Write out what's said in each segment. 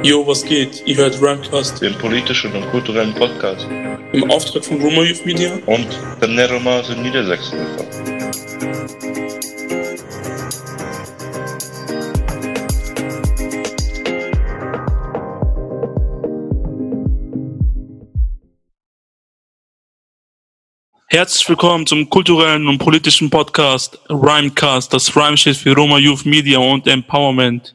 Jo, was geht? Ihr hört Ramcast den politischen und kulturellen Podcast im Auftrag von Roma Youth Media. und der Neromas in Niedersachsen. Herzlich willkommen zum kulturellen und politischen Podcast Rhymecast. Das Rhyme steht für Roma Youth Media und Empowerment.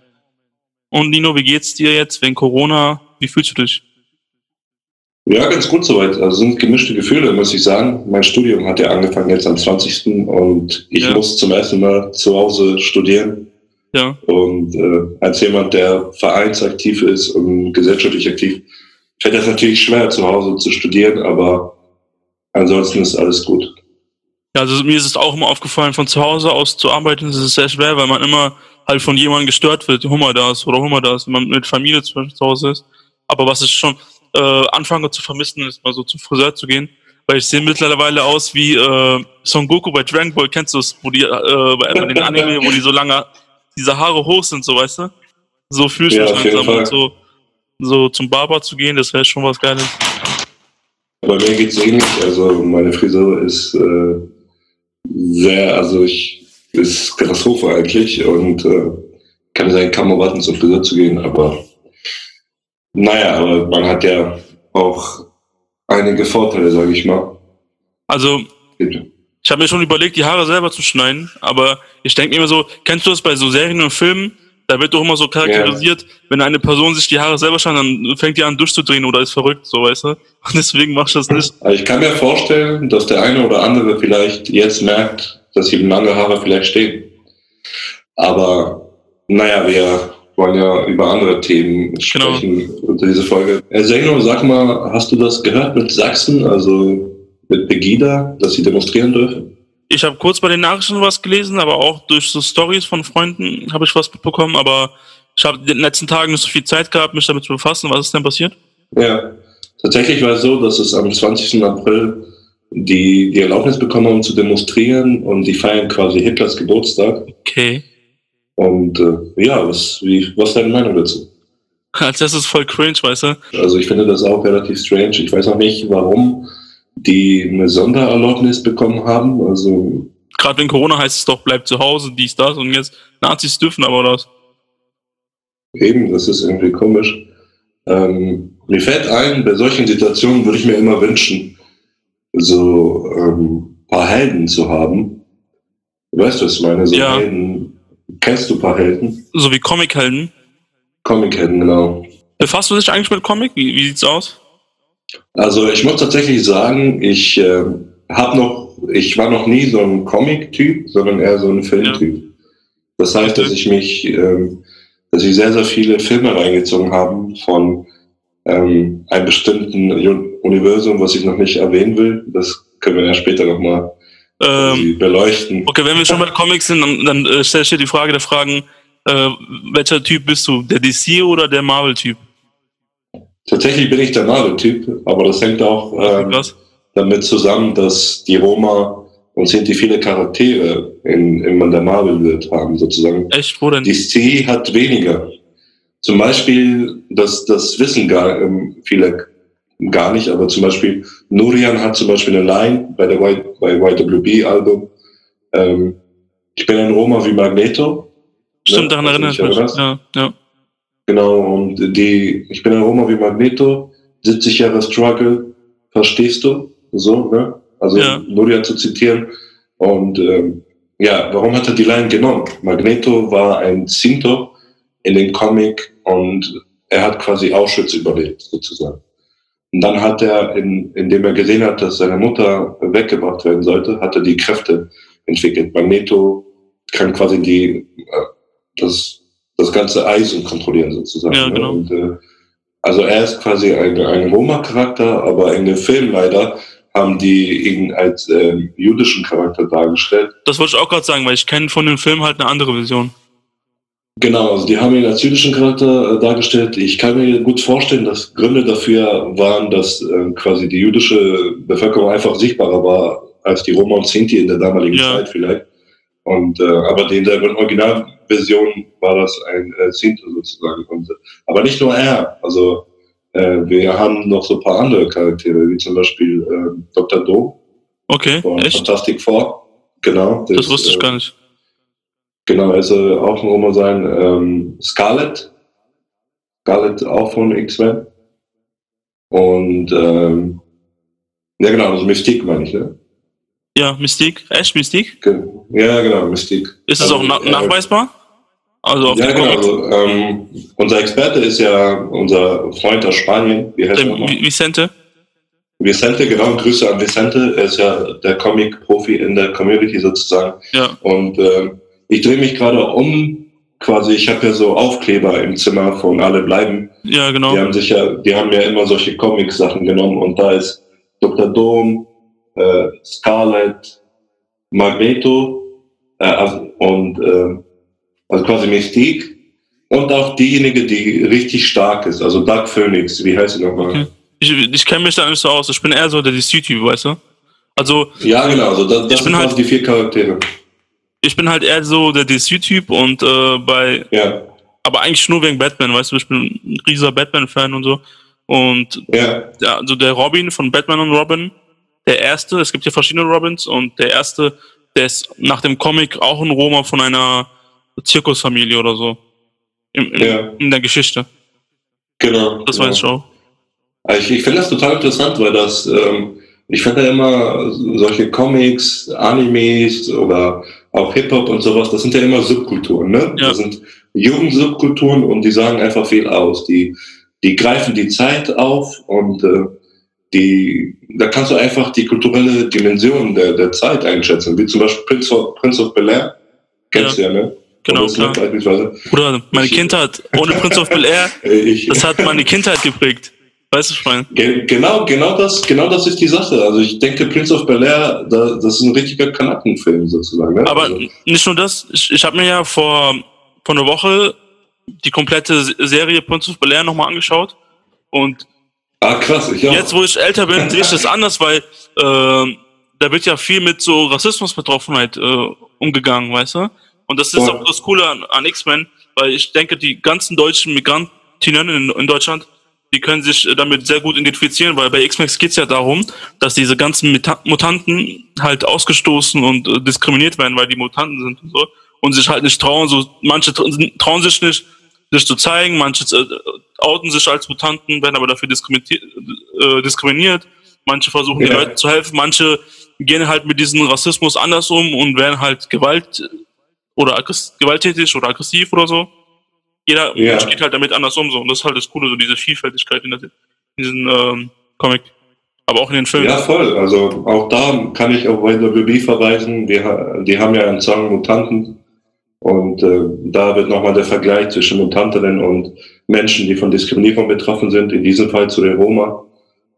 Und Nino, wie geht's dir jetzt wegen Corona? Wie fühlst du dich? Ja, ganz gut soweit. Also sind gemischte Gefühle, muss ich sagen. Mein Studium hat ja angefangen jetzt am 20. und ich Ja. muss zum ersten Mal zu Hause studieren. Ja, Und äh, als jemand, der vereinsaktiv ist und gesellschaftlich aktiv, fällt das natürlich schwer, zu Hause zu studieren, aber ansonsten ist alles gut. Ja, also mir ist es auch immer aufgefallen, von zu Hause aus zu arbeiten, ist es sehr schwer, weil man immer halt von jemandem gestört wird, hol mal das oder hol mal das, wenn man mit Familie zum Beispiel zu Hause ist. Aber was ich schon äh, anfange zu vermissen, ist mal so zum Friseur zu gehen, weil ich sehe mittlerweile aus wie äh, Son Goku bei Dragon Ball, kennst du es, wo die äh, bei, bei den Anime, wo die so lange, diese Haare hoch sind, so weißt du? So fühle ich Ja, jeden langsam und so, so zum Barber zu gehen, das wäre schon was Geiles. Bei mir geht's ähnlich. Also meine Frisur ist äh, sehr, also ich ist Katastrophe eigentlich und äh, kann sein, kaum erwarten, zum Friseur zu gehen, aber naja, aber man hat ja auch einige Vorteile, sage ich mal. Also Ich habe mir schon überlegt, die Haare selber zu schneiden, aber ich denke mir immer so, kennst du das bei so Serien und Filmen? Da wird doch immer so charakterisiert, wenn eine Person sich die Haare selber schneidet, dann fängt die an durchzudrehen oder ist verrückt, so weißt du? Und deswegen mach ich das nicht. Also ich kann mir vorstellen, dass der eine oder andere vielleicht jetzt merkt, dass ihm lange Haare vielleicht stehen. Aber naja, wir wollen ja über andere Themen sprechen unter dieser Folge. Herr Zeno, sag mal, hast du das gehört mit Sachsen, also mit Pegida, dass sie demonstrieren dürfen? Ich habe kurz bei den Nachrichten was gelesen, aber auch durch so Stories von Freunden habe ich was mitbekommen, aber ich habe in den letzten Tagen nicht so viel Zeit gehabt, mich damit zu befassen. Was ist denn passiert? Ja, tatsächlich war es so, dass es am 20. April die, die Erlaubnis bekommen haben zu demonstrieren und die feiern quasi Hitlers Geburtstag. Okay. Und äh, ja, was, wie, was ist deine Meinung dazu? Als erstes voll cringe, weißt du? Also ich finde das auch relativ strange. Ich weiß auch nicht, warum die eine Sondererlaubnis bekommen haben. Also Gerade wegen Corona heißt es doch, bleib zu Hause, dies, das und jetzt Nazis dürfen aber das. eben, das ist irgendwie komisch. Ähm, mir fällt ein, bei solchen Situationen würde ich mir immer wünschen, so ähm, paar Helden zu haben. Weißt du, was ich meine? So Ja. Helden. Kennst du ein paar Helden? So wie Comichelden. Comic-Helden, genau. Befasst du dich eigentlich mit Comic? Wie, wie sieht's aus? Also ich muss tatsächlich sagen, ich äh, habe noch, ich war noch nie so ein Comic-Typ, sondern eher so ein Filmtyp. Das heißt, dass ich mich, ähm, dass ich sehr, sehr viele Filme reingezogen habe von ähm, einem bestimmten Universum, was ich noch nicht erwähnen will. Das können wir ja später nochmal Ähm, beleuchten. okay, wenn wir schon bei Comics sind, dann, dann äh, stell ich dir die Frage der Fragen, äh, welcher Typ bist du? Der DC oder der Marvel-Typ? Tatsächlich bin ich der Marvel-Typ, aber das hängt auch ähm, Was? damit zusammen, dass die Roma und Sinti viele Charaktere in, in der Marvel-Welt haben, sozusagen. Echt? Wo denn? DC hat weniger. Zum Beispiel, das, das wissen gar, ähm, viele gar nicht, aber zum Beispiel Nurian hat zum Beispiel eine Line bei der y, bei YWB-Album. Ähm, ich bin ein Roma wie Magneto. Stimmt, Ne? daran erinnere ich mich. Ja, ja. Genau, und die, ich bin ein Roma wie Magneto, 70 Jahre Struggle, verstehst du? So, ne? Also Ja. Nurian zu zitieren. Und ähm, ja, warum hat er die Line genommen? Magneto war ein Sinto in dem Comic und er hat quasi Auschwitz überlebt, sozusagen. Und dann hat er, in, indem er gesehen hat, dass seine Mutter weggebracht werden sollte, hat er die Kräfte entwickelt. Magneto kann quasi die, äh, das, das ganze Eisen kontrollieren, sozusagen. Ja, ne? genau. Und, äh, also er ist quasi ein, ein Roma-Charakter, aber in dem Film leider haben die ihn als ähm, jüdischen Charakter dargestellt. Das wollte ich auch gerade sagen, weil ich kenne von dem Film halt eine andere Version. Genau, also die haben ihn als jüdischen Charakter äh, dargestellt. Ich kann mir gut vorstellen, dass Gründe dafür waren, dass äh, quasi die jüdische Bevölkerung einfach sichtbarer war als die Roma und Sinti in der damaligen Ja. Zeit vielleicht. Und, äh, aber in der Originalversion war das ein äh, Sinto sozusagen. Und, äh, aber nicht nur er. Also äh, wir haben noch so ein paar andere Charaktere, wie zum Beispiel äh, Dr. Do Okay, von echt? Fantastic Four. Genau. Das wusste ich äh, gar nicht. Genau, also auch ein Roma sein. Ähm, Scarlet. Scarlet auch von X-Men. Und ähm, ja genau, also Mystique meine ich, ne? Ja, Mystique. Echt, Mystique? Ja, genau, Mystique. Ist es Also, auch na äh, nachweisbar? Also auf Ja, genau. Also, ähm, unser Experte ist ja unser Freund aus Spanien. Wie heißt er Der Vicente? Vicente, genau. Grüße an Vicente. Er ist ja der Comic-Profi in der Community sozusagen. Ja. Und ähm, ich drehe mich gerade um. Quasi, ich habe ja so Aufkleber im Zimmer von Alle bleiben. Ja, genau. Die haben sich ja, die haben ja immer solche Comic-Sachen genommen und da ist Dr. Dom, äh, Scarlet, Magneto äh, also- und äh, also quasi Mystique und auch diejenige, die richtig stark ist, also Dark Phoenix, wie heißt sie nochmal? Okay. Ich, ich kenne mich da nicht so aus. Ich bin eher so der DC-Typ, weißt du? Also, Ja, genau, also das, das sind bin quasi halt- die vier Charaktere. Ich bin halt eher so der DC-Typ und äh, bei, Ja, aber eigentlich nur wegen Batman, weißt du? Ich bin ein riesiger Batman-Fan und so. Und ja, ja, also der Robin von Batman und Robin, der erste, es gibt ja verschiedene Robins und der erste, der ist nach dem Comic auch ein Roma von einer Zirkusfamilie oder so. Im, im, Ja. In der Geschichte. genau. Das genau. weiß ich auch. Also Ich, ich finde das total interessant, weil das, ähm, ich finde ja immer solche Comics, Animes oder auch Hip-Hop und sowas, das sind ja immer Subkulturen, ne? Ja. Das sind Jugendsubkulturen und die sagen einfach viel aus. Die, die greifen die Zeit auf und äh, die, da kannst du einfach die kulturelle Dimension der, der Zeit einschätzen, wie zum Beispiel Prince of, Prince of Bel-Air. Kennst du ja, ne? Genau, klar. Beispielsweise. Bruder, meine Kindheit ohne Prince of Bel Air, Ich, das hat meine Kindheit geprägt. Weißt du, ich meine? Ge- Genau, genau das, genau das ist die Sache. Also ich denke, Prince of Bel Air, da, das ist ein richtiger Kanackenfilm sozusagen. Ne? Aber also, nicht nur das, ich, ich habe mir ja vor, vor einer Woche die komplette Se- Serie Prince of Bel Air nochmal angeschaut. Und ah, krass, ich auch. jetzt, wo ich älter bin, sehe ich das anders, weil äh, da wird ja viel mit so Rassismusbetroffenheit äh, umgegangen, weißt du? Und das ist Ja. auch das Coole an, an X-Men, weil ich denke, die ganzen deutschen Migrantinnen in, in Deutschland, die können sich äh, damit sehr gut identifizieren, weil bei X-Men geht es ja darum, dass diese ganzen Mutanten halt ausgestoßen und äh, diskriminiert werden, weil die Mutanten sind und so und sich halt nicht trauen, so manche tra- trauen sich nicht, sich zu zeigen, manche äh, outen sich als Mutanten, werden aber dafür diskriminiert, äh, diskriminiert. Manche versuchen den Ja. Leuten zu helfen, manche gehen halt mit diesem Rassismus anders um und werden halt Gewalt oder gewalttätig oder aggressiv oder so. Jeder Ja. Geht halt damit anders um so und das ist halt das Coole, so diese Vielfältigkeit in, der, in diesem ähm, Comic. Aber auch in den Filmen. Ja, voll. Also auch da kann ich auf YWB verweisen. Die, ha- die haben ja einen Song Mutanten. Und äh, da wird nochmal der Vergleich zwischen Mutantinnen und Menschen, die von Diskriminierung betroffen sind, in diesem Fall zu den Roma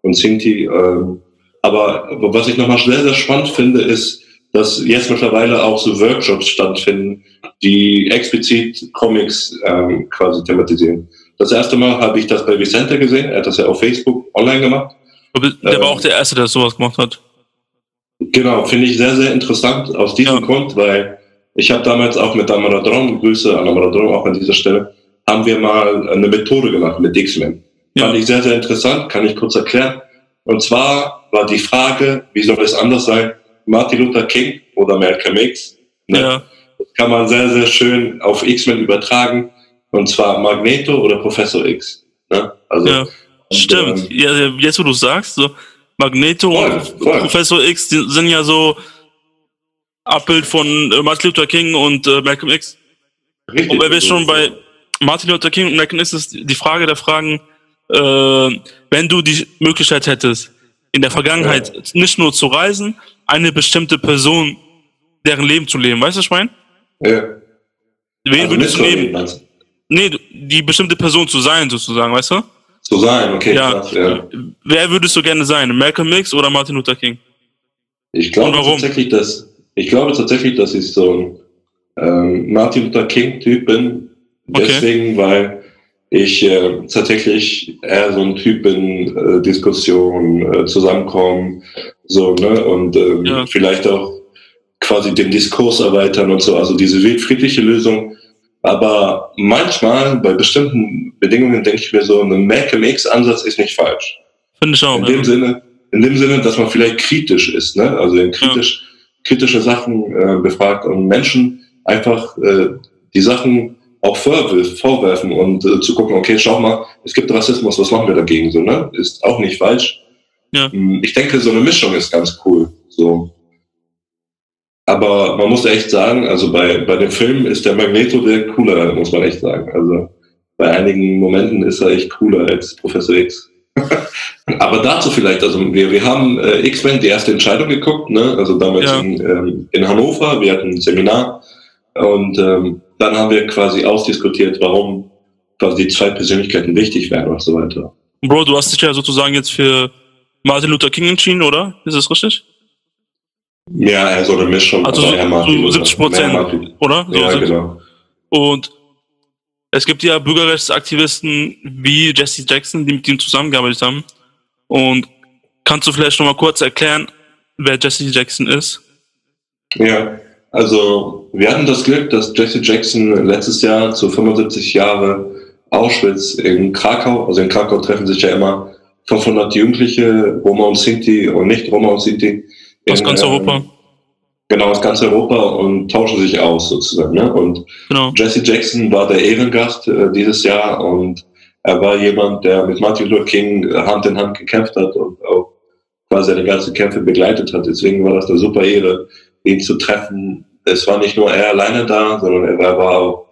und Sinti. ähm, aber was ich nochmal sehr, sehr spannend finde, ist, dass jetzt mittlerweile auch so Workshops stattfinden, die explizit Comics ähm, quasi thematisieren. Das erste Mal habe ich das bei Vicente gesehen. Er hat das ja auf Facebook online gemacht. Der ähm, war auch der Erste, der sowas gemacht hat. Genau, finde ich sehr, sehr interessant aus diesem Ja. Grund, weil ich habe damals auch mit Amaradron, Grüße an Amaradron auch an dieser Stelle, haben wir mal eine Methode gemacht mit X-Men. Ja. Fand ich sehr, sehr interessant, kann ich kurz erklären. Und zwar war die Frage, wie soll es anders sein, Martin Luther King oder Malcolm X? Ne? Ja. Kann man sehr, sehr schön auf X-Men übertragen. Und zwar Magneto oder Professor X. Ne? Also, Ja. und, Stimmt. ähm, Ja, ja, jetzt wo du sagst, so Magneto Voll, und voll. Professor X die sind ja so Abbild von äh, Martin Luther King und äh, Malcolm X. richtig. Und weil wir schon bei Martin Luther King und Malcolm X ist die Frage der Fragen, äh, wenn du die Möglichkeit hättest, in der Vergangenheit nicht nur zu reisen, eine bestimmte Person, deren Leben zu leben, weißt du, was ich meine? Ja. Wen Also würdest du nehmen? du? Nee, die bestimmte Person zu sein, sozusagen, weißt du? Zu sein, okay, Ja. krass, ja. Wer würdest du gerne sein? Malcolm X oder Martin Luther King? Ich glaube tatsächlich, dass ich glaube tatsächlich, dass ich so ein ähm, Martin Luther King Typ bin. Okay. Deswegen, weil ich äh, tatsächlich eher so ein Typ bin, äh, Diskussion, äh, Zusammenkommen, so, ne? Und ähm, Ja. vielleicht auch quasi den Diskurs erweitern und so. Also diese friedliche Lösung. Aber manchmal, bei bestimmten Bedingungen, denke ich mir so, ein Malcolm X-Ansatz ist nicht falsch. Finde ich auch. In ja. dem Sinne, in dem Sinne, dass man vielleicht kritisch ist, ne? Also in kritisch, kritische Sachen äh, befragt und Menschen einfach äh, die Sachen auch vorwirf, vorwerfen und äh, zu gucken, okay, schau mal, es gibt Rassismus, was machen wir dagegen? So, ne? Ist auch nicht falsch. Ja. Hm, Ich denke, so eine Mischung ist ganz cool. So. Aber man muss echt sagen, also bei, bei dem Film ist der Magneto der cooler, muss man echt sagen. Also bei einigen Momenten ist er echt cooler als Professor X. Aber dazu vielleicht, also wir, wir haben äh, X-Men die erste Entscheidung geguckt, ne? also damals Ja. in, ähm, in Hannover, wir hatten ein Seminar und ähm, dann haben wir quasi ausdiskutiert, warum quasi die zwei Persönlichkeiten wichtig wären und so weiter. Bro, du hast dich ja sozusagen jetzt für Martin Luther King entschieden, oder? Ist das richtig? Ja, eher so eine Mischung. Also so- so Luther. 70 Prozent. Oder? So Ja, sind- genau. Und es gibt ja Bürgerrechtsaktivisten wie Jesse Jackson, die mit ihm zusammengearbeitet haben. Und kannst du vielleicht noch mal kurz erklären, wer Jesse Jackson ist? Ja, also wir hatten das Glück, dass Jesse Jackson letztes Jahr zu 75 Jahre Auschwitz in Krakau, also in Krakau treffen sich ja immer 500 Jugendliche, Roma und Sinti und nicht Roma und Sinti. Aus in, ganz ähm, Europa. Genau, aus ganz Europa und tauschen sich aus sozusagen. Ne? Und Genau. Jesse Jackson war der Ehrengast äh, dieses Jahr und er war jemand, der mit Martin Luther King äh, Hand in Hand gekämpft hat und auch quasi seine ganzen Kämpfe begleitet hat. Deswegen war das eine super Ehre, ihn zu treffen. Es war nicht nur er alleine da, sondern er war, auch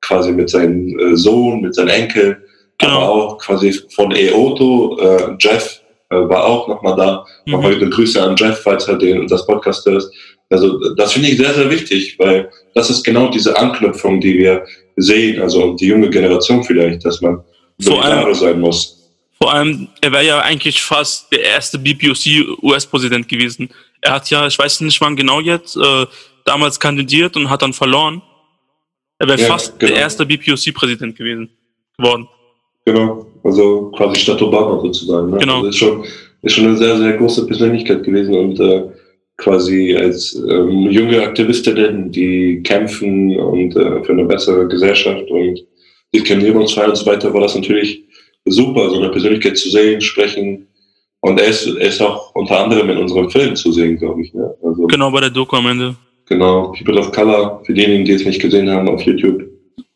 quasi mit seinem äh, Sohn, mit seinem Enkel, Genau. aber auch quasi von Eoto, äh, Jeff war auch nochmal da. Nochmal Mhm. eine Grüße an Jeff, falls er den, das Podcast hört. Also das finde ich sehr, sehr wichtig, weil das ist genau diese Anknüpfung, die wir sehen, also die junge Generation vielleicht, dass man Vor allem- sein muss. Vor allem, er wäre ja eigentlich fast der erste BPOC-US-Präsident gewesen. Er hat ja, ich weiß nicht wann genau jetzt, äh, damals kandidiert und hat dann verloren. Er wäre Ja, fast genau. der erste BPOC-Präsident gewesen geworden. Genau, also quasi statt Obama sozusagen. Ne? Genau. Also ist schon, ist schon eine sehr, sehr große Persönlichkeit gewesen und äh, quasi als ähm, junge Aktivistinnen, die kämpfen und äh, für eine bessere Gesellschaft und diskriminierungsfrei und so weiter, war das natürlich super, so eine Persönlichkeit zu sehen, sprechen. Und er ist, er ist auch unter anderem in unserem Film zu sehen, glaube ich. Ne? Also, Genau, bei der Doku am Ende. genau, People of Color, für diejenigen, die es nicht gesehen haben auf YouTube.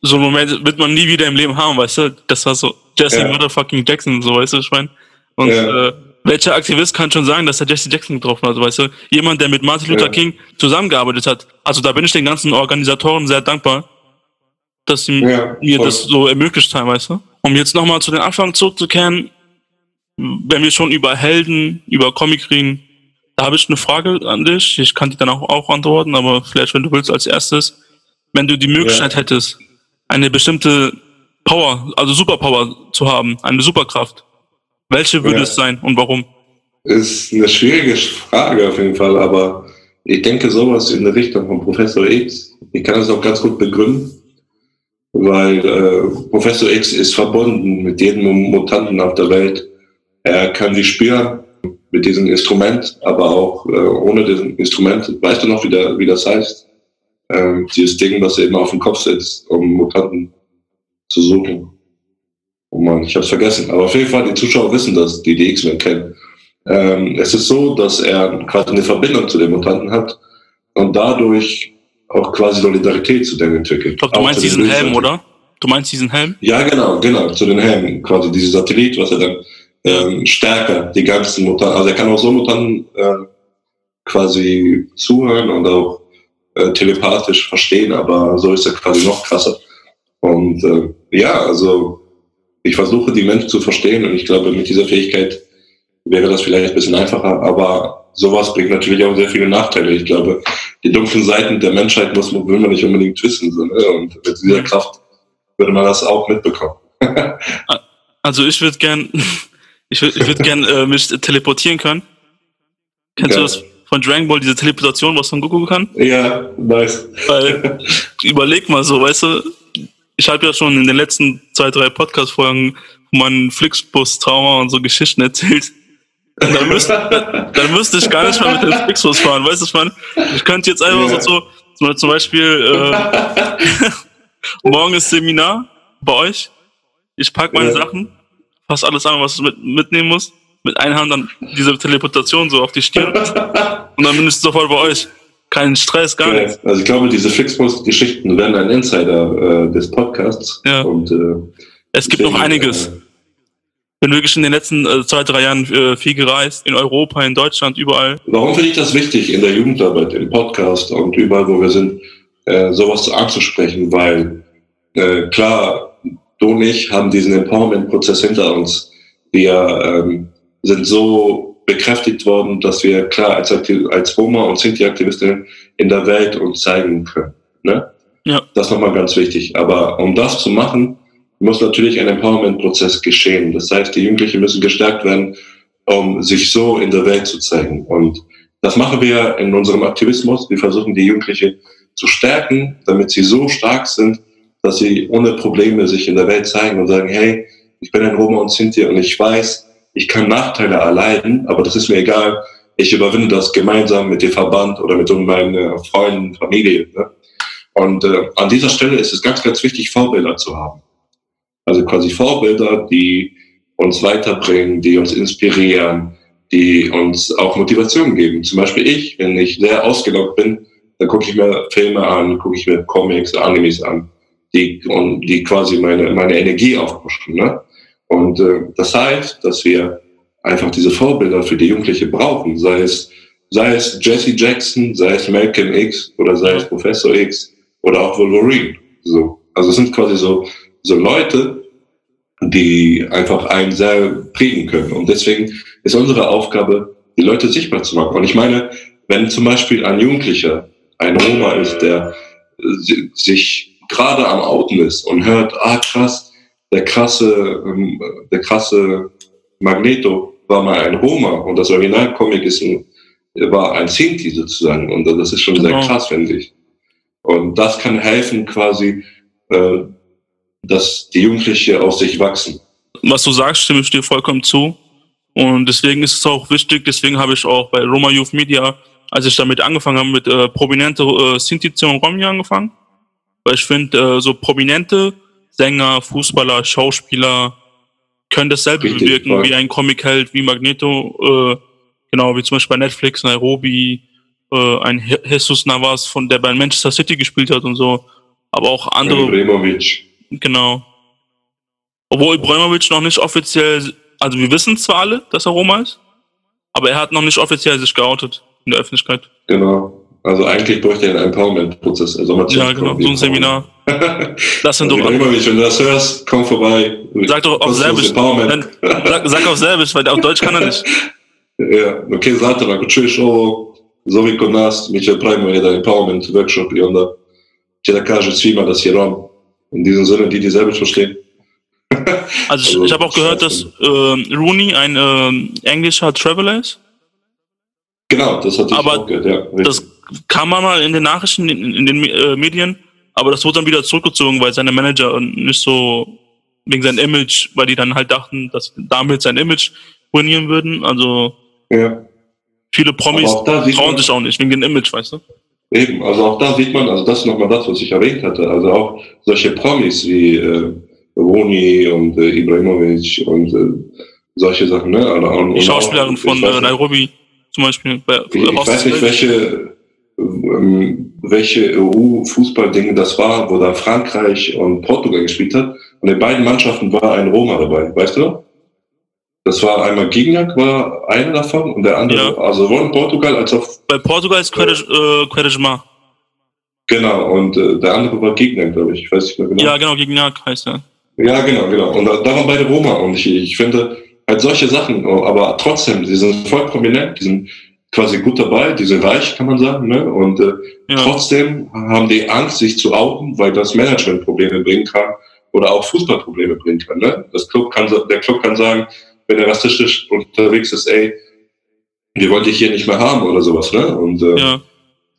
So einen Moment wird man nie wieder im Leben haben, weißt du? Das war so Jesse Ja. Motherfucking Jackson, so weißt du, ich meine. Und Ja. äh, welcher Aktivist kann schon sagen, dass er Jesse Jackson getroffen hat, weißt du? Jemand, der mit Martin Luther Ja. King zusammengearbeitet hat. Also da bin ich den ganzen Organisatoren sehr dankbar, dass sie Ja, mir das so ermöglicht haben, weißt du? Um jetzt nochmal zu den Anfang zurückzukehren, wenn wir schon über Helden, über Comic reden, da habe ich eine Frage an dich. Ich kann die dann auch, auch antworten, aber vielleicht, wenn du willst, als erstes. Wenn du die Möglichkeit hättest, eine bestimmte Power, also Superpower zu haben, eine Superkraft, welche würde Ja. es sein und warum? Ist eine schwierige Frage auf jeden Fall, aber ich denke sowas in der Richtung von Professor X. Ich kann das auch ganz gut begründen, weil äh, Professor X ist verbunden mit jedem Mutanten auf der Welt. Er kann sie spüren mit diesem Instrument, aber auch äh, ohne diesem Instrument. Weißt du noch, wie, der, wie das heißt? Ähm, dieses Ding, was er immer auf dem Kopf setzt, um Mutanten zu suchen. Oh Mann, ich hab's vergessen. Aber auf jeden Fall, die Zuschauer wissen das, die die X-Men kennen. Ähm, es ist so, dass er quasi eine Verbindung zu den Mutanten hat und dadurch auch quasi Solidarität zu denen entwickelt. Ich glaube, du Auch meinst den diesen Helm, oder? Du meinst diesen Helm? Ja, genau, genau, zu den Helmen. Quasi dieses Satellit, was er dann ähm, stärker die ganzen Mutanten, also er kann auch so Mutanten äh, quasi zuhören und auch äh, telepathisch verstehen, aber so ist er quasi noch krasser. Und äh, ja, also ich versuche die Menschen zu verstehen und ich glaube, mit dieser Fähigkeit wäre das vielleicht ein bisschen einfacher, aber sowas bringt natürlich auch sehr viele Nachteile. Ich glaube, die dunklen Seiten der Menschheit muss, will man nicht unbedingt wissen. So, ne? Und mit dieser Kraft würde man das auch mitbekommen. Also ich würde gern, ich würde ich würd gern äh, mich teleportieren können. Kennst du Ja. das von Dragon Ball, diese Teleportation, was man Goku kann? Ja, nice. Weil, überleg mal so, weißt du, ich habe ja schon in den letzten zwei, drei Podcast-Folgen von meinem Flixbus-Trauma und so Geschichten erzählt. dann müsste, dann müsste ich gar nicht mehr mit dem Flixbus fahren, weißt du, ich meine, ich könnte jetzt einfach Ja. so, so, zum Beispiel, äh, morgen ist Seminar bei euch, ich pack meine Ja. Sachen, fass alles an, was ich mit, mitnehmen muss, mit einer Hand dann diese Teleportation so auf die Stirn und dann bin ich sofort bei euch. Kein Stress, gar Ja, nichts. also ich glaube, diese Flixbus-Geschichten werden ein Insider äh, des Podcasts. Ja. Und, äh, Es gibt noch einiges. Äh, Bin wirklich in den letzten äh, zwei, drei Jahren äh, viel gereist, in Europa, in Deutschland, überall. Warum finde ich das wichtig in der Jugendarbeit, im Podcast und überall, wo wir sind, äh, sowas anzusprechen? Weil äh, klar, du und ich haben diesen Empowerment-Prozess hinter uns. Wir ähm, sind so bekräftigt worden, dass wir klar als, als Roma und Sinti-Aktivistinnen in der Welt uns zeigen können. Ne? Ja. Das ist nochmal ganz wichtig. Aber um das zu machen, muss natürlich ein Empowerment-Prozess geschehen. Das heißt, die Jugendlichen müssen gestärkt werden, um sich so in der Welt zu zeigen. Und das machen wir in unserem Aktivismus. Wir versuchen, die Jugendlichen zu stärken, damit sie so stark sind, dass sie ohne Probleme sich in der Welt zeigen und sagen, hey, ich bin ein Roma und Sinti und ich weiß, ich kann Nachteile erleiden, aber das ist mir egal. Ich überwinde das gemeinsam mit dem Verband oder mit meinen äh, Freunden, Familie. Ne? Und äh, an dieser Stelle ist es ganz, ganz wichtig, Vorbilder zu haben. Also quasi Vorbilder, die uns weiterbringen, die uns inspirieren, die uns auch Motivation geben. Zum Beispiel ich, wenn ich sehr ausgelockt bin, dann gucke ich mir Filme an, gucke ich mir Comics, Animes an, die, und die quasi meine, meine Energie aufpushen. Ne? Und äh, das heißt, dass wir einfach diese Vorbilder für die Jugendliche brauchen, sei es, sei es Jesse Jackson, sei es Malcolm X oder sei es Professor X oder auch Wolverine. So. Also es sind quasi so, so Leute, die einfach einen sehr prägen können. Und deswegen ist unsere Aufgabe, die Leute sichtbar zu machen. Und ich meine, wenn zum Beispiel ein Jugendlicher, ein Roma ist, der äh, si- sich gerade am Outen ist und hört, ah krass, der krasse, ähm, der krasse Magneto war mal ein Roma und das Originalcomic ist ein, war ein Sinti sozusagen. Und das ist schon sehr Genau. krass, finde ich. Und das kann helfen, quasi, äh, dass die Jugendliche aus sich wachsen. Was du sagst, stimme ich dir vollkommen zu. Und deswegen ist es auch wichtig, deswegen habe ich auch bei Roma Youth Media, als ich damit angefangen habe, mit äh, prominente äh, Sinti und Romi angefangen. Weil ich finde, äh, so prominente Sänger, Fußballer, Schauspieler können dasselbe Richtig, bewirken voll. wie ein Comic-Held, wie Magneto, äh, genau, wie zum Beispiel bei Netflix, Nairobi, äh, ein Je- Jesus Navas, von der bei Manchester City gespielt hat und so. Aber auch andere Ibrahimovic. Genau. Obwohl Ibrahimovic noch nicht offiziell, also wir wissen zwar alle, dass er Roma ist, aber er hat noch nicht offiziell sich geoutet in der Öffentlichkeit. Genau. Also eigentlich bräuchte er einen Empowerment-Prozess. Also Ja, genau, so ein Seminar. Das sind Also doch, Ibrahimovic, wenn du das hörst, komm vorbei. sag doch auf Serbisch, dann, sag, sag auf Serbisch, weil auf Deutsch kann er nicht. Ja, ok, znate, ako čuješ ovo, zovi kod nas, mi će pravimo jedan empowerment workshop i onda će da kaže svima da si Rom. In diesem Sinne, die die Serbisch verstehen. Also ich, Also, ich habe auch gehört, dass äh, Rooney ein ähm, englischer Traveler ist. Genau, das hatte ich Aber auch gehört, ja. richtig. Das kam mal in den Nachrichten, in, in den äh, Medien, aber das wurde dann wieder zurückgezogen, weil seine Manager nicht so wegen seinem Image, weil die dann halt dachten, dass damit sein Image ruinieren würden. Also ja. viele Promis auch trauen man- sich auch nicht wegen dem Image, weißt du? Eben, also auch da sieht man, also das ist nochmal das, was ich erwähnt hatte. Also auch solche Promis wie äh, Roni und äh, Ibrahimovic und äh, solche Sachen, ne? Und, und Die auch- Schauspielerin ich von äh, Nairobi zum Beispiel. Bei, Ich, ich weiß nicht, welche, ähm, welche EU-Fußballdinge das war, wo da Frankreich und Portugal gespielt hat. Und in beiden Mannschaften war ein Roma dabei, weißt du? noch? Das war einmal Gignac, war einer davon und der andere, Ja. also sowohl in Portugal als auch, Bei Portugal ist äh, Querejma. genau, und äh, der andere war Gignac, glaube ich, ich weiß nicht mehr genau. Ja, genau, gegen Nag heißt er. Ja, genau, genau. Und da, da waren beide Roma. Und ich, ich finde halt solche Sachen, aber trotzdem, die sind voll prominent, die sind quasi gut dabei, die sind reich, kann man sagen. Ne? Und äh, Ja. trotzdem haben die Angst, sich zu outen, weil das Management Probleme bringen kann oder auch Fußballprobleme bringen kann. Ne? Das Club kann. Der Club kann sagen, wenn er rassistisch unterwegs ist, ey, wir wollen dich hier nicht mehr haben oder sowas. Ne? Und äh, ja.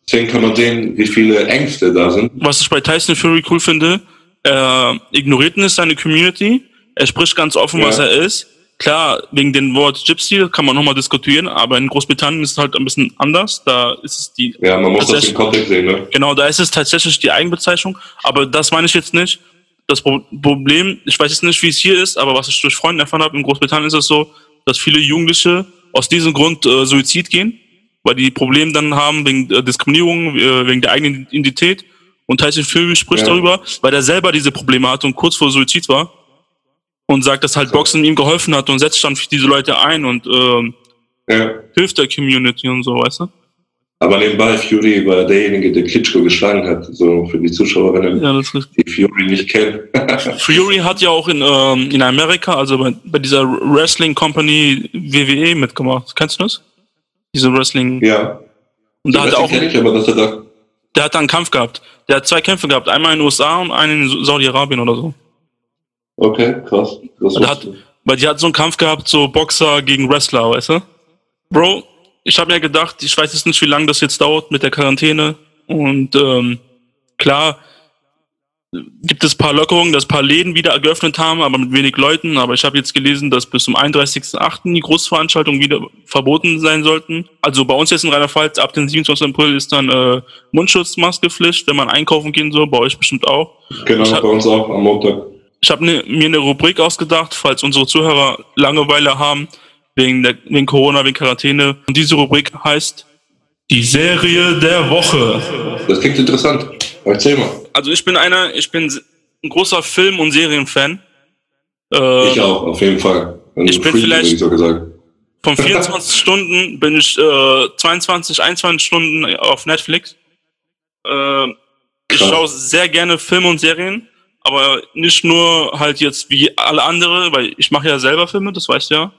deswegen kann man sehen, wie viele Ängste da sind. was ich bei Tyson Fury cool finde, er ignoriert nicht seine Community, er spricht ganz offen, Ja. was er ist. Klar, wegen dem Wort Gypsy kann man nochmal diskutieren, aber in Großbritannien ist es halt ein bisschen anders. Da ist es die. Ja, man muss das im Kontext sehen, ne? Genau, da ist es tatsächlich die Eigenbezeichnung, aber das meine ich jetzt nicht. Das Pro Problem, ich weiß jetzt nicht, wie es hier ist, aber was ich durch Freunde erfahren habe, in Großbritannien ist es so, dass viele Jugendliche aus diesem Grund äh, Suizid gehen, weil die Probleme dann haben wegen äh, Diskriminierung, äh, wegen der eigenen Identität. Und Tyson Fury spricht ja. darüber, weil er selber diese Probleme hatte und kurz vor Suizid war und sagt, dass halt Boxen ihm geholfen hat und setzt dann für diese Leute ein und ähm, ja. hilft der Community und so, weißt du? Aber nebenbei, Fury war derjenige, der Klitschko geschlagen hat, so für die Zuschauerinnen, ja, die Fury nicht kennen. Fury hat ja auch in, ähm, in Amerika, also bei, bei dieser Wrestling Company WWE mitgemacht. Kennst du das? Diese Wrestling. Ja. Und da hat er auch. Ich, aber dass er da der hat da einen Kampf gehabt. Der hat zwei Kämpfe gehabt, einmal in den USA und einen in Saudi-Arabien oder so. Okay, krass. Das hat, weil die hat so einen Kampf gehabt, so Boxer gegen Wrestler, weißt du? Bro, ich habe mir gedacht, ich weiß jetzt nicht, wie lange das jetzt dauert mit der Quarantäne. Und ähm, klar, gibt es paar Lockerungen, dass paar Läden wieder geöffnet haben, aber mit wenig Leuten. Aber ich habe jetzt gelesen, dass bis zum 31.08. die Großveranstaltungen wieder verboten sein sollten. Also bei uns jetzt in Rheinland-Pfalz ab dem 27. April ist dann äh, Mundschutzmaskepflicht, wenn man einkaufen gehen soll. Bei euch bestimmt auch. Genau, bei uns auch am Montag. Ich habe ne, mir eine Rubrik ausgedacht, falls unsere Zuhörer Langeweile haben, wegen, der, wegen Corona, wegen Quarantäne. Und diese Rubrik heißt die Serie der Woche. Das klingt interessant. Erzähl mal. Also ich bin einer, ich bin ein großer Film- und Serienfan. Äh, ich auch, auf jeden Fall. Ein ich bin vielleicht so gesagt. von 24 Stunden bin ich äh, 22, 21 Stunden auf Netflix. Äh, ich schaue sehr gerne Filme und Serien, aber nicht nur halt jetzt wie alle andere, weil ich mache ja selber Filme, das weißt du ja.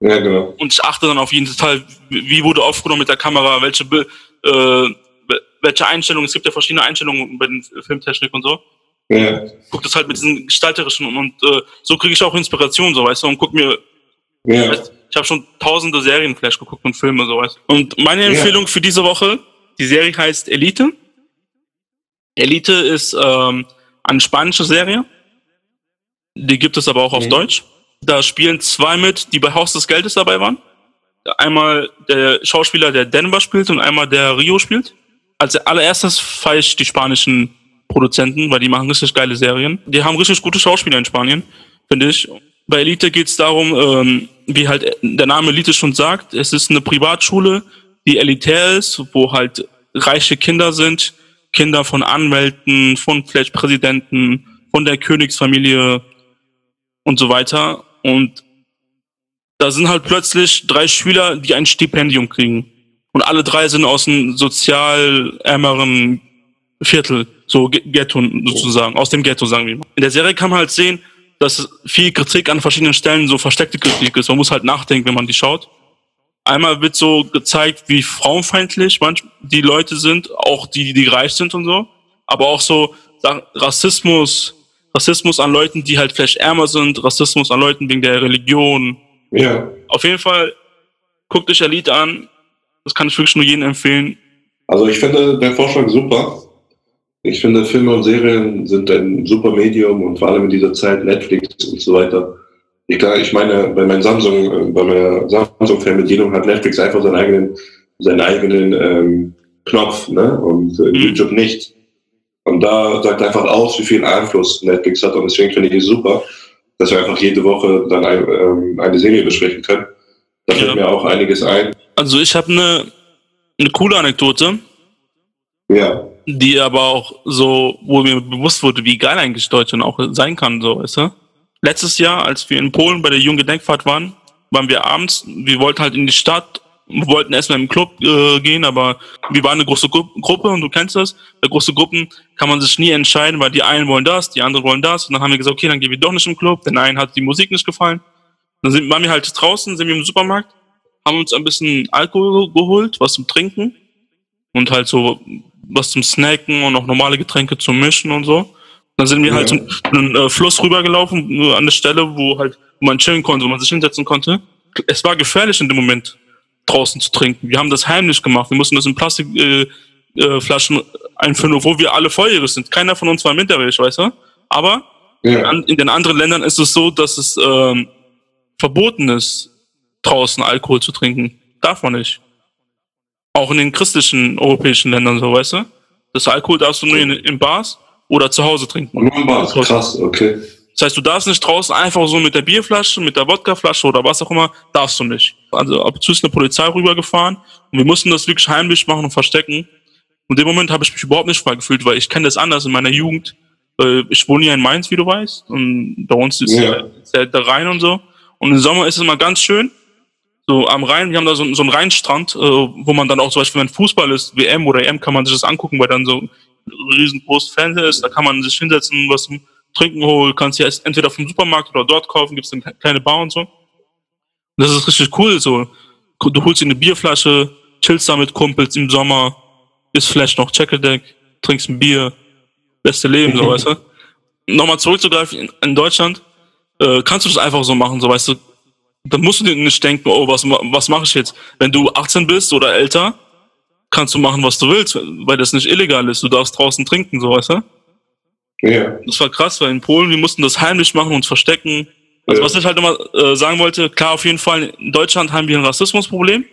Ja, genau. Und ich achte dann auf jeden Fall, wie wurde aufgenommen mit der Kamera, welche äh, welche Einstellungen, es gibt ja verschiedene Einstellungen bei den Filmtechnik und so. Ja. Guck das halt mit diesen gestalterischen und, und äh, so kriege ich auch Inspiration, so weißt du, und guck mir. Ja. Weißt, ich habe schon tausende Serien Flash geguckt und Filme, so weißt du. Und meine Empfehlung ja. für diese Woche, die Serie heißt Elite. Elite ist ähm, eine spanische Serie. Die gibt es aber auch auf mhm. Deutsch. Da spielen zwei mit, die bei Haus des Geldes dabei waren. Einmal der Schauspieler, der Denver spielt und einmal der Rio spielt als allererstes feiere ich die spanischen Produzenten, weil die machen richtig geile Serien. Die haben richtig gute Schauspieler in Spanien, finde ich. Bei Elite geht es darum, ähm, wie halt der Name Elite schon sagt, es ist eine Privatschule, die elitär ist, wo halt reiche Kinder sind, Kinder von Anwälten, von vielleicht Präsidenten, von der Königsfamilie und so weiter. Und da sind halt plötzlich drei Schüler, die ein Stipendium kriegen. Und alle drei sind aus einem sozial ärmeren Viertel, so Ghetto sozusagen, aus dem Ghetto, sagen wir mal. In der Serie kann man halt sehen, dass viel Kritik an verschiedenen Stellen so versteckte Kritik ist. Man muss halt nachdenken, wenn man die schaut. Einmal wird so gezeigt, wie frauenfeindlich manch die Leute sind, auch die, die reich sind und so. Aber auch so Rassismus, Rassismus an Leuten, die halt vielleicht ärmer sind, Rassismus an Leuten wegen der Religion. Ja. Auf jeden Fall, guckt euch Elite an. Das kann ich wirklich nur jedem empfehlen. Also ich finde den Vorschlag super. Ich finde, Filme und Serien sind ein super Medium und vor allem in dieser Zeit Netflix und so weiter. Ich, ich meine, bei meinem Samsung, bei meiner Samsung-Fernbedienung hat Netflix einfach seinen eigenen, seinen eigenen ähm, Knopf, ne? Und äh, mhm. YouTube nicht. Und da sagt einfach aus, wie viel Einfluss Netflix hat. Und deswegen finde ich es super, dass wir einfach jede Woche dann ein, ähm, eine Serie besprechen können. Da fällt ja. mir auch einiges ein. Also ich habe eine, eine coole Anekdote. Ja. Die aber auch so, wo mir bewusst wurde, wie geil eigentlich Deutschland auch sein kann, so, weißt du? Letztes Jahr, als wir in Polen bei der Junggedenkfahrt waren, waren wir abends, wir wollten halt in die Stadt, wollten erstmal im Club äh, gehen, aber wir waren eine große Gru Gruppe und du kennst das. Bei großen Gruppen kann man sich nie entscheiden, weil die einen wollen das, die anderen wollen das. Und dann haben wir gesagt, okay, dann gehen wir doch nicht im Club, denn einen hat die Musik nicht gefallen. Dann sind, waren wir halt draußen, sind wir im Supermarkt haben uns ein bisschen Alkohol geholt, was zum Trinken und halt so was zum Snacken und auch normale Getränke zum Mischen und so. Dann sind wir ja. halt zum einen äh, Fluss rübergelaufen, äh, an der Stelle, wo halt wo man chillen konnte, wo man sich hinsetzen konnte. Es war gefährlich in dem Moment, draußen zu trinken. Wir haben das heimlich gemacht. Wir mussten das in Plastikflaschen äh, äh, einfüllen, obwohl wir alle volljährig sind. Keiner von uns war minderjährig, weißt du? Aber ja. in den anderen Ländern ist es so, dass es ähm, verboten ist, draußen Alkohol zu trinken. Darf man nicht. Auch in den christlichen europäischen Ländern so, weißt du? Das Alkohol darfst du nur in, in Bars oder zu Hause trinken. Krass, okay. Das heißt, du darfst nicht draußen einfach so mit der Bierflasche, mit der Wodkaflasche oder was auch immer, darfst du nicht. Also ab und zu ist eine Polizei rübergefahren und wir mussten das wirklich heimlich machen und verstecken. Und in dem Moment habe ich mich überhaupt nicht frei gefühlt, weil ich kenne das anders in meiner Jugend. Äh, Ich wohne hier in Mainz, wie du weißt, und bei uns ist Ja. ja. der, der Rhein und so. Und im Sommer ist es immer ganz schön. So am Rhein, wir haben da so, so einen Rheinstrand, äh, wo man dann auch zum Beispiel, wenn Fußball ist, WM oder EM, kann man sich das angucken, weil dann so ein riesengroßes Fernseher ist. Da kann man sich hinsetzen, was zum Trinken holen, kannst ja entweder vom Supermarkt oder dort kaufen, gibt's eine kleine Bar und so. Und das ist richtig cool, so. Du holst dir eine Bierflasche, chillst da mit Kumpels im Sommer, isst vielleicht noch Checkledeck, trinkst ein Bier, beste Leben, so, weißt du. Nochmal zurückzugreifen in, in Deutschland, äh, kannst du das einfach so machen, so, weißt du. Dann musst du dir nicht denken, oh, was, was mache ich jetzt? Wenn du 18 bist oder älter, kannst du machen, was du willst, weil das nicht illegal ist. Du darfst draußen trinken, so, weißt du. Ja. Das war krass, weil in Polen, wir mussten das heimlich machen und verstecken. Also Ja. was ich halt immer äh, sagen wollte, klar, auf jeden Fall, in Deutschland haben wir ein Rassismusproblem.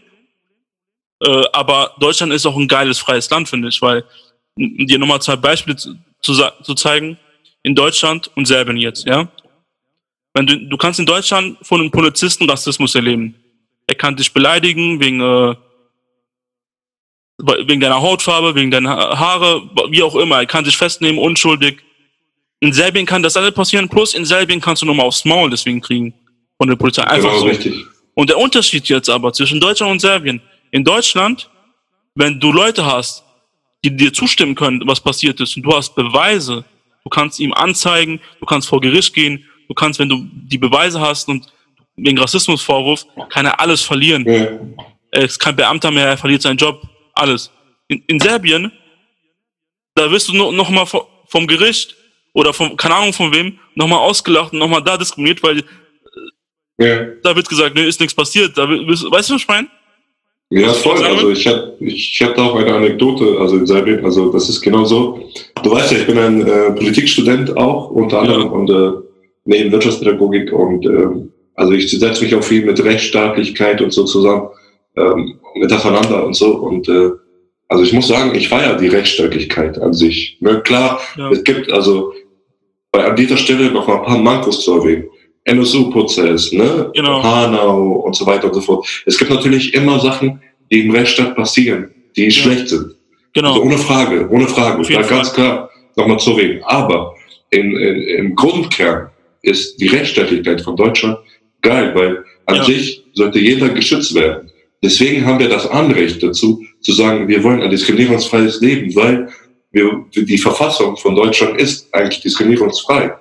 Äh, aber Deutschland ist auch ein geiles, freies Land, finde ich, weil um dir nochmal zwei Beispiele zu, zu, zu zeigen. In Deutschland und Serbien jetzt, ja. Wenn du, du kannst in Deutschland von einem Polizisten Rassismus erleben. Er kann dich beleidigen wegen, äh, wegen deiner Hautfarbe, wegen deiner Ha- Haare, wie auch immer. Er kann dich festnehmen, unschuldig. In Serbien kann das alles passieren, plus in Serbien kannst du nochmal aufs Maul deswegen kriegen von der Polizei. Einfach Genau, so. richtig. Und der Unterschied jetzt aber zwischen Deutschland und Serbien. In Deutschland, wenn du Leute hast, die dir zustimmen können, was passiert ist, und du hast Beweise, du kannst ihm anzeigen, du kannst vor Gericht gehen, du kannst, wenn du die Beweise hast und wegen Rassismusvorwurf, kann er alles verlieren. Ja. Er ist kein Beamter mehr, er verliert seinen Job, alles. In, in Serbien, da wirst du noch, noch mal vo- vom Gericht oder vom, keine Ahnung von wem, nochmal ausgelacht und nochmal da diskriminiert, weil Ja. da wird gesagt, nee, ist nichts passiert. Da weißt du, was ich meine? Ja, voll. Also ich habe ich hab da auch eine Anekdote, also in Serbien, also das ist genau so. Du weißt ja, ich bin ein äh, Politikstudent auch, unter anderem, Ja. und äh, neben Wirtschaftspädagogik und ähm, also ich setze mich auch viel mit Rechtsstaatlichkeit und so zusammen, ähm, miteinander und so. Und äh, also ich muss sagen, ich feiere die Rechtsstaatlichkeit an sich. Ne, klar, Ja. es gibt also bei, an dieser Stelle noch mal ein paar Mankos zu erwähnen. NSU-Prozess, ne? Genau. Hanau und so weiter und so fort. Es gibt natürlich immer Sachen, die im Rechtsstaat passieren, die schlecht sind. Genau. Also ohne Frage, ohne Frage. Da ganz klar nochmal zu reden. Aber in, in, im Grundkern ist die Rechtsstaatlichkeit von Deutschland geil, weil an Ja. sich sollte jeder geschützt werden. Deswegen haben wir das Anrecht dazu, zu sagen, wir wollen ein diskriminierungsfreies Leben, weil wir, die Verfassung von Deutschland ist eigentlich diskriminierungsfrei.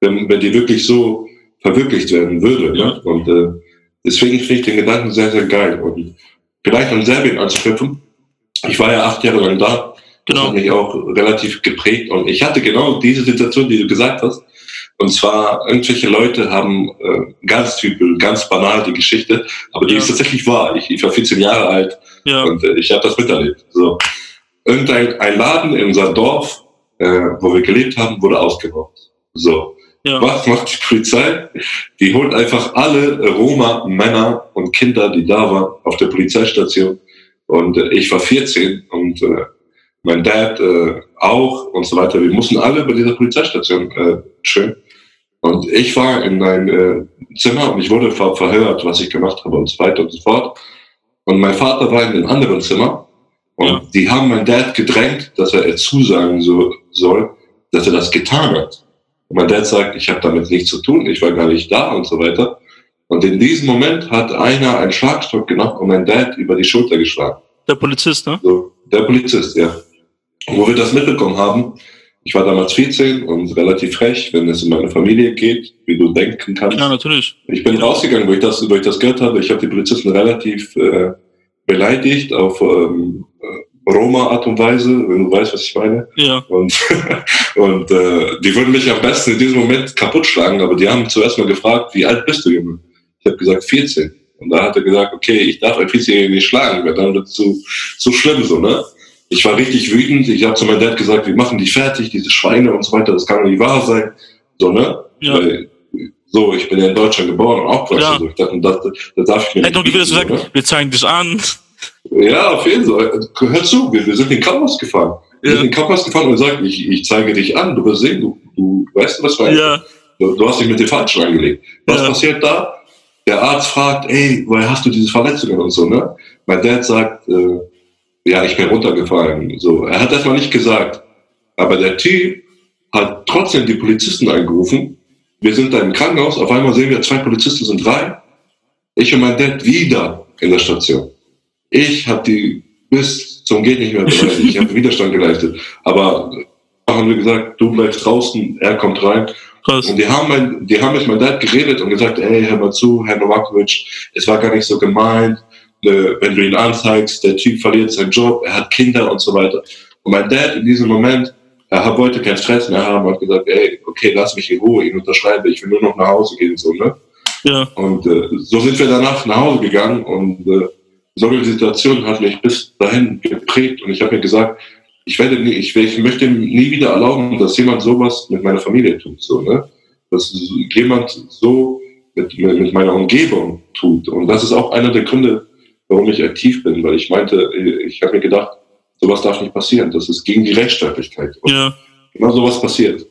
Wenn, wenn die wirklich so verwirklicht werden würde. Ja. Ne? Und äh, deswegen finde ich den Gedanken sehr, sehr geil. Und vielleicht an Serbien anzuknüpfen. Ich war ja acht Jahre lang da. Das Genau. hat mich auch relativ geprägt. Und ich hatte genau diese Situation, die du gesagt hast. Und zwar, irgendwelche Leute haben äh, ganz typisch, ganz banal die Geschichte, aber die Ja. ist tatsächlich wahr. Ich, ich war 14 Jahre alt Ja. und äh, ich habe das miterlebt. So. Irgendein ein Laden in unserem Dorf, äh, wo wir gelebt haben, wurde ausgeraubt. So. Ja. Was macht die Polizei? Die holt einfach alle Roma, Männer und Kinder, die da waren, auf der Polizeistation. Und äh, ich war 14 und äh, mein Dad äh, auch und so weiter. Wir mussten alle bei dieser Polizeistation äh, chillen. Und ich war in ein äh, Zimmer und ich wurde ver verhört, was ich gemacht habe und so weiter und so fort. Und mein Vater war in einem anderen Zimmer und Ja. die haben meinen Dad gedrängt, dass er zusagen so, soll, dass er das getan hat. Und mein Dad sagt, ich habe damit nichts zu tun, ich war gar nicht da und so weiter. Und in diesem Moment hat einer einen Schlagstock genommen und mein Dad über die Schulter geschlagen. Der Polizist, ne? So, der Polizist, ja. Und wo wir das mitbekommen haben, ich war damals 14 und relativ frech, wenn es um meine Familie geht, wie du denken kannst. Ja, natürlich. Ich bin rausgegangen, wo ich das, wo ich das gehört habe. Ich habe die Polizisten relativ äh, beleidigt auf ähm, äh, Roma-Art und Weise, wenn du weißt, was ich meine. Ja. Und, und äh, die würden mich am besten in diesem Moment kaputt schlagen, aber die haben zuerst mal gefragt, wie alt bist du, Junge? Ich habe gesagt, 14. Und da hat er gesagt, okay, ich darf ein 14-Jährigen nicht schlagen, weil dann wird es zu, zu schlimm so, ne? Ich war richtig wütend. Ich habe zu meinem Dad gesagt, wir machen die fertig, diese Schweine und so weiter, das kann doch nicht wahr sein. So, ne? Ja. Weil so, ich bin ja in Deutschland geboren und aufgewachsen. Ja. So, ich dachte, das, das darf ich mir Hätte doch nicht du bieten, sagst, wir zeigen dich an. oder? Ja, auf jeden Fall. Hör zu, wir, wir sind in den Campus gefahren. Wir Ja. sind in den Campus gefahren und gesagt, ich, ich zeige dich an, du wirst sehen, du, du weißt was war. Ja, Du, du hast dich mit dem Falschen angelegt. Was Ja. passiert da? Der Arzt fragt, ey, woher hast du diese Verletzungen und so, ne? Mein Dad sagt, äh, ja, ich bin runtergefallen. So, er hat das mal nicht gesagt. Aber der Typ hat trotzdem die Polizisten angerufen. Wir sind da im Krankenhaus, auf einmal sehen wir, zwei Polizisten sind rein. Ich und mein Dad wieder in der Station. Ich habe die bis zum geht nicht mehr beleidigt. Ich habe Widerstand geleistet. Aber haben wir gesagt, du bleibst draußen, er kommt rein. krass. Und die haben, mein, die haben mit meinem Dad geredet und gesagt, ey, hör mal zu, Herr Novakovic, es war gar nicht so gemeint, wenn du ihn anzeigst, der Typ verliert seinen Job, er hat Kinder und so weiter. Und mein Dad in diesem Moment, er hat- wollte keinen Stress mehr haben, hat gesagt, ey, okay, lass mich in Ruhe, ihn unterschreibe, ich will nur noch nach Hause gehen, so, ne? Ja, Und äh, so sind wir danach nach Hause gegangen und äh, so eine Situation hat mich bis dahin geprägt und ich habe mir gesagt, ich werde nie, ich, ich möchte nie wieder erlauben, dass jemand sowas mit meiner Familie tut, so, ne? Dass jemand so mit mit meiner Umgebung tut. Und das ist auch einer der Gründe, warum ich aktiv bin, weil ich meinte, ich habe mir gedacht, sowas darf nicht passieren. Das ist gegen die Rechtsstaatlichkeit. Und ja. genau sowas passiert.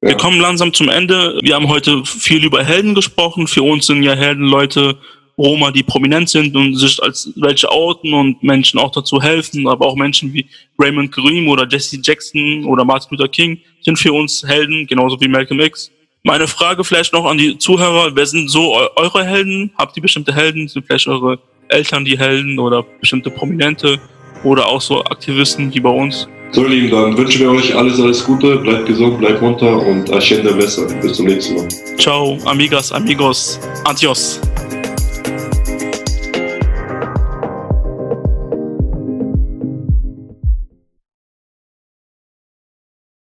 Wir Ja. kommen langsam zum Ende. Wir haben heute viel über Helden gesprochen. Für uns sind ja Helden Leute, Roma, die prominent sind und sich als welche outen und Menschen auch dazu helfen. Aber auch Menschen wie Raymond Karim oder Jesse Jackson oder Martin Luther King sind für uns Helden, genauso wie Malcolm X. Meine Frage vielleicht noch an die Zuhörer. Wer sind so eu eure Helden? Habt ihr bestimmte Helden? Sind vielleicht eure Eltern die Helden oder bestimmte Prominente oder auch so Aktivisten wie bei uns? So, ihr Lieben, dann wünschen wir euch alles, alles Gute. Bleibt gesund, bleibt munter und Ascende besser. Bis zum nächsten Mal. Ciao, amigas, amigos, adios.